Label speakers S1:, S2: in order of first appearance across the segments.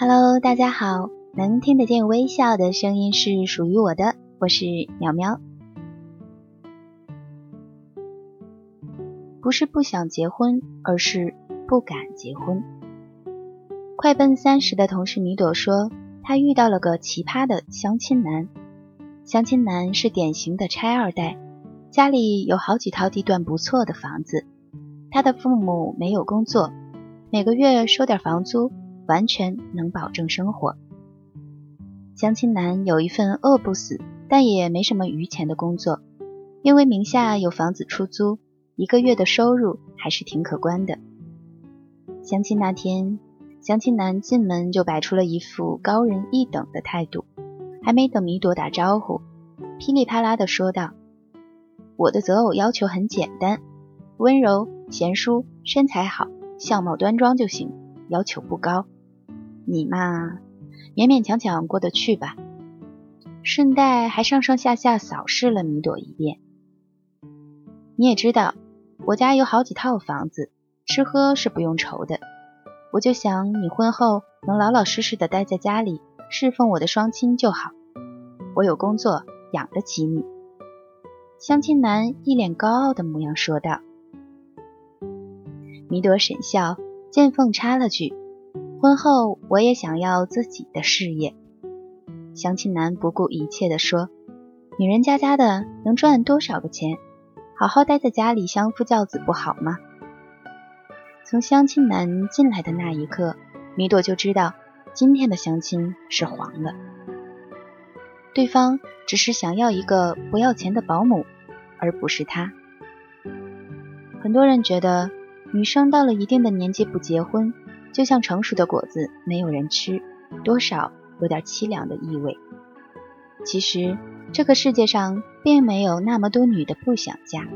S1: Hello，大家好，能听得见微笑的声音是属于我的，我是苗苗。不是不想结婚，而是不敢结婚。快奔三十的同事米朵说，她遇到了个奇葩的相亲男。相亲男是典型的拆二代，家里有好几套地段不错的房子，他的父母没有工作，每个月收点房租。完全能保证生活。相亲男有一份饿不死，但也没什么余钱的工作，因为名下有房子出租，一个月的收入还是挺可观的。相亲那天，相亲男进门就摆出了一副高人一等的态度，还没等米朵打招呼，噼里啪啦的说道：“我的择偶要求很简单，温柔、贤淑、身材好、相貌端庄就行，要求不高。”你嘛，勉勉强强过得去吧。顺带还上上下下扫视了米朵一遍。你也知道，我家有好几套房子，吃喝是不用愁的。我就想你婚后能老老实实的待在家里，侍奉我的双亲就好。我有工作，养得起你。相亲男一脸高傲的模样说道。米朵沈笑，见缝插了句。婚后我也想要自己的事业。相亲男不顾一切地说：“女人家家的能赚多少个钱？好好待在家里相夫教子不好吗？”从相亲男进来的那一刻，米朵就知道今天的相亲是黄了。对方只是想要一个不要钱的保姆，而不是他。很多人觉得女生到了一定的年纪不结婚。就像成熟的果子没有人吃，多少有点凄凉的意味。其实这个世界上并没有那么多女的不想嫁，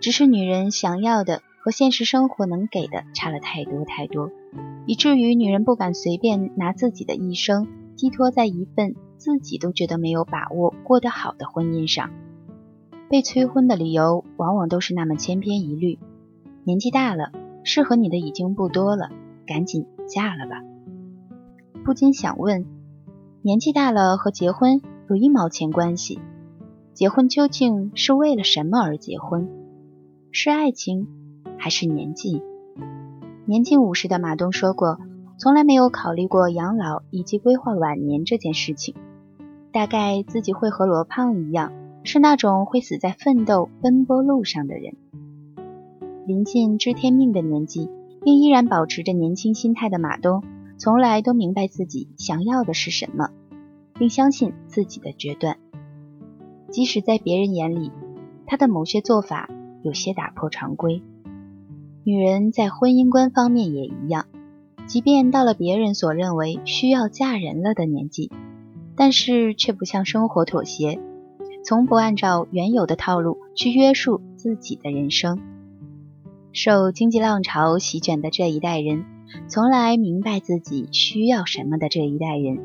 S1: 只是女人想要的和现实生活能给的差了太多太多，以至于女人不敢随便拿自己的一生寄托在一份自己都觉得没有把握过得好的婚姻上。被催婚的理由往往都是那么千篇一律：年纪大了，适合你的已经不多了。赶紧嫁了吧！不禁想问：年纪大了和结婚有一毛钱关系？结婚究竟是为了什么而结婚？是爱情还是年纪？年近五十的马东说过，从来没有考虑过养老以及规划晚年这件事情。大概自己会和罗胖一样，是那种会死在奋斗奔波路上的人。临近知天命的年纪。并依然保持着年轻心态的马东，从来都明白自己想要的是什么，并相信自己的决断。即使在别人眼里，他的某些做法有些打破常规。女人在婚姻观方面也一样，即便到了别人所认为需要嫁人了的年纪，但是却不向生活妥协，从不按照原有的套路去约束自己的人生。受经济浪潮席卷的这一代人，从来明白自己需要什么的这一代人，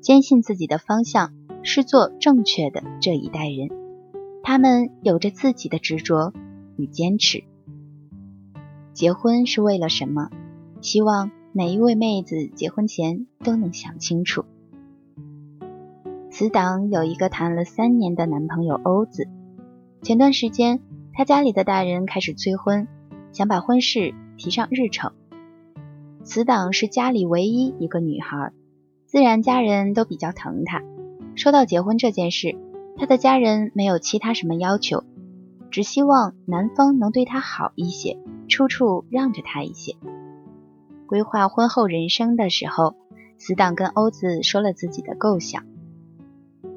S1: 坚信自己的方向是做正确的这一代人，他们有着自己的执着与坚持。结婚是为了什么？希望每一位妹子结婚前都能想清楚。此党有一个谈了三年的男朋友欧子，前段时间他家里的大人开始催婚。想把婚事提上日程。此党是家里唯一一个女孩，自然家人都比较疼她。说到结婚这件事，她的家人没有其他什么要求，只希望男方能对她好一些，处处让着她一些。规划婚后人生的时候，死党跟欧子说了自己的构想：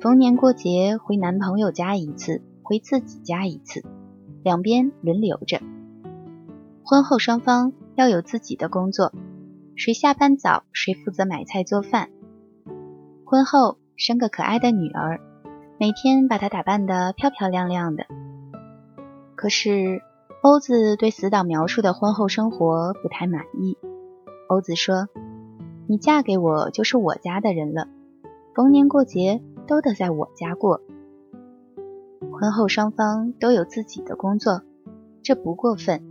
S1: 逢年过节回男朋友家一次，回自己家一次，两边轮流着。婚后双方要有自己的工作，谁下班早谁负责买菜做饭。婚后生个可爱的女儿，每天把她打扮得漂漂亮亮的。可是欧子对死党描述的婚后生活不太满意。欧子说：“你嫁给我就是我家的人了，逢年过节都得在我家过。婚后双方都有自己的工作，这不过分。”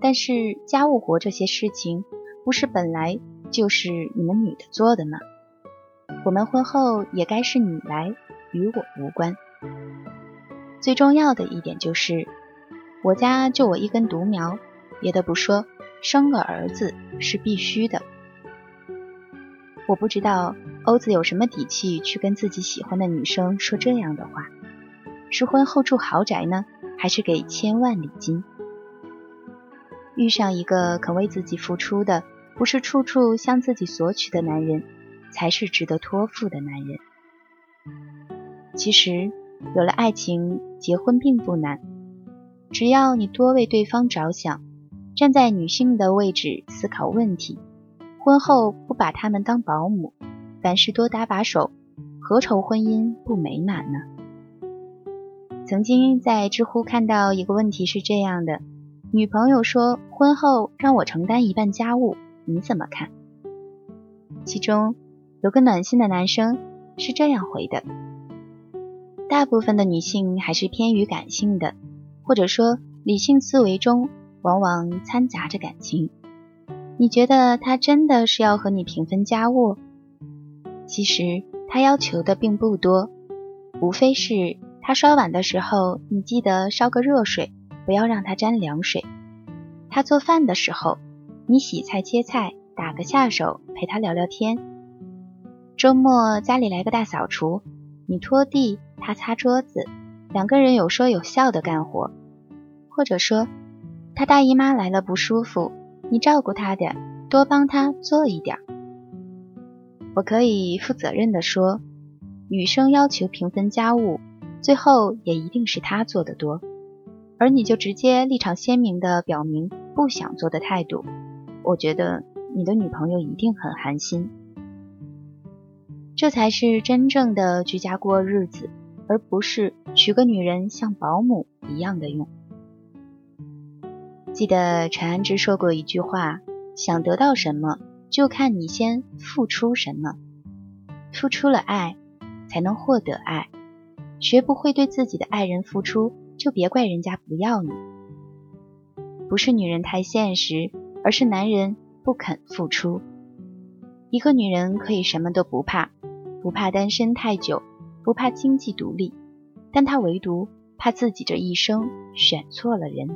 S1: 但是家务活这些事情，不是本来就是你们女的做的吗？我们婚后也该是你来，与我无关。最重要的一点就是，我家就我一根独苗，别的不说，生个儿子是必须的。我不知道欧子有什么底气去跟自己喜欢的女生说这样的话，是婚后住豪宅呢，还是给千万礼金？遇上一个肯为自己付出的，不是处处向自己索取的男人，才是值得托付的男人。其实，有了爱情，结婚并不难，只要你多为对方着想，站在女性的位置思考问题。婚后不把他们当保姆，凡事多搭把手，何愁婚姻不美满呢？曾经在知乎看到一个问题是这样的：女朋友说婚后让我承担一半家务，你怎么看？其中有个暖心的男生是这样回的：大部分的女性还是偏于感性的，或者说理性思维中往往掺杂着感情。你觉得他真的是要和你平分家务？其实他要求的并不多，无非是他刷碗的时候，你记得烧个热水，不要让他沾凉水；他做饭的时候，你洗菜切菜，打个下手，陪他聊聊天；周末家里来个大扫除，你拖地，他擦桌子，两个人有说有笑的干活；或者说他大姨妈来了不舒服。你照顾他点，多帮他做一点。我可以负责任的说，女生要求平分家务，最后也一定是他做的多，而你就直接立场鲜明的表明不想做的态度。我觉得你的女朋友一定很寒心。这才是真正的居家过日子，而不是娶个女人像保姆一样的用。记得陈安之说过一句话：“想得到什么，就看你先付出什么。付出了爱，才能获得爱。学不会对自己的爱人付出，就别怪人家不要你。不是女人太现实，而是男人不肯付出。一个女人可以什么都不怕，不怕单身太久，不怕经济独立，但她唯独怕自己这一生选错了人。”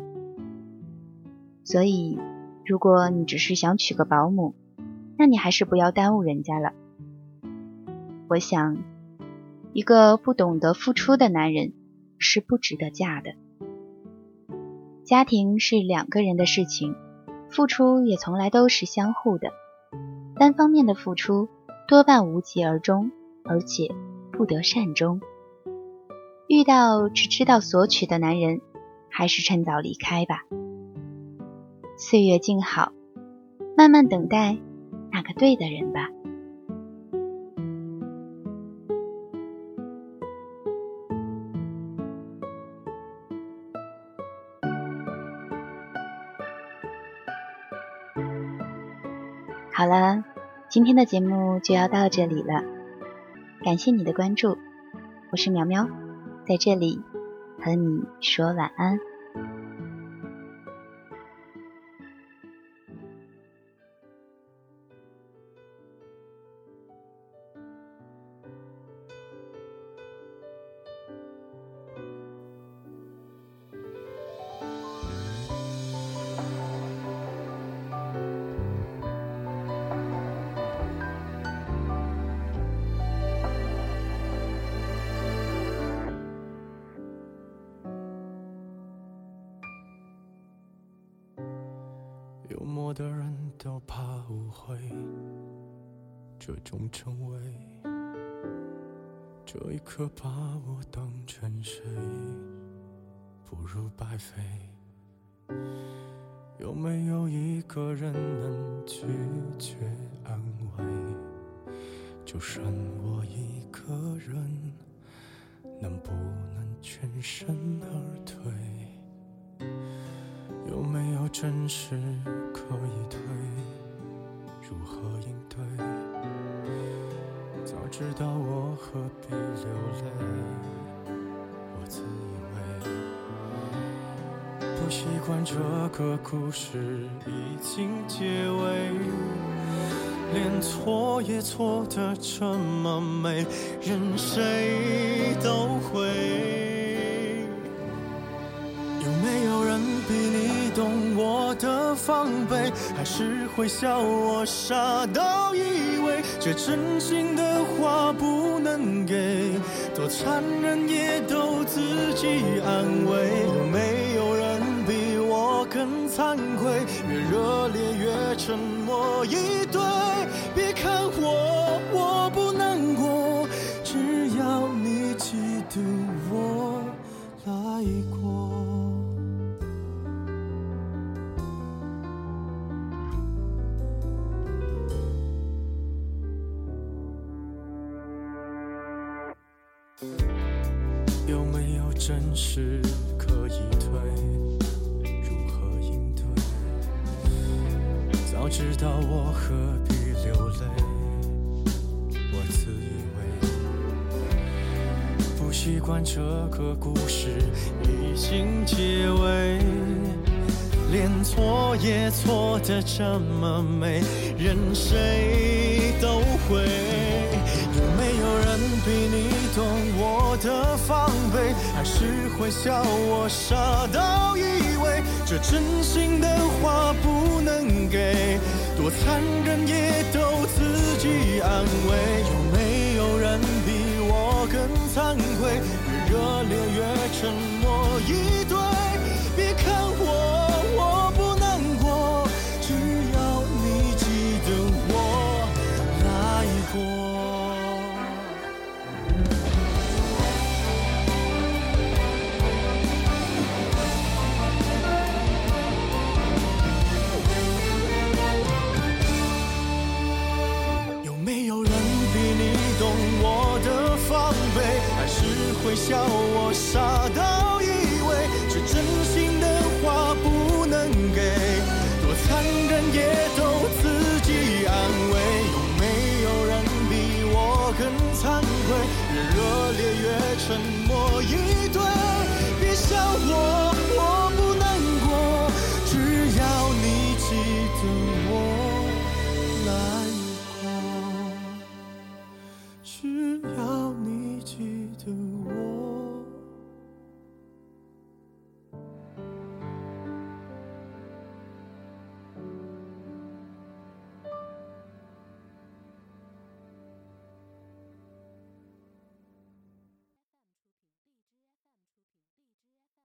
S1: 所以，如果你只是想娶个保姆，那你还是不要耽误人家了。我想，一个不懂得付出的男人是不值得嫁的。家庭是两个人的事情，付出也从来都是相互的。单方面的付出多半无疾而终，而且不得善终。遇到只知道索取的男人，还是趁早离开吧。岁月静好，慢慢等待那个对的人吧。好了，今天的节目就要到这里了，感谢你的关注，我是苗苗，在这里和你说晚安。幽默的人都怕误会，这种称谓，这一刻把我当成谁，不如白费。有没有一个人能拒绝安慰？就剩我一个人，能不能全身而退？真实？可以退，如何应对？早知道我何必流泪？我自以为不习惯这个故事已经结尾，
S2: 连错也错的这么美，任谁都会。有没有人比你懂我的防备？还是会笑我傻到以为这真心的话不能给？多残忍也都自己安慰。有没有人比我更惭愧？越热烈越沉默以对。别看我，我不难过，只要你记得我来过。真实可以退？如何应对？早知道我何必流泪？我自以为不习惯这个故事已经结尾，连错也错的这么美，任谁都会。有没有人比你懂我的防备？还是会笑我傻到以为这真心的话不能给？多残忍也都自己安慰。有没有人比我更惭愧？越热烈越沉默以对。会笑我傻到以为这真心的话不能给？多残忍也都自己安慰。有没有人比我更惭愧？越热烈越沉默以对。别笑，我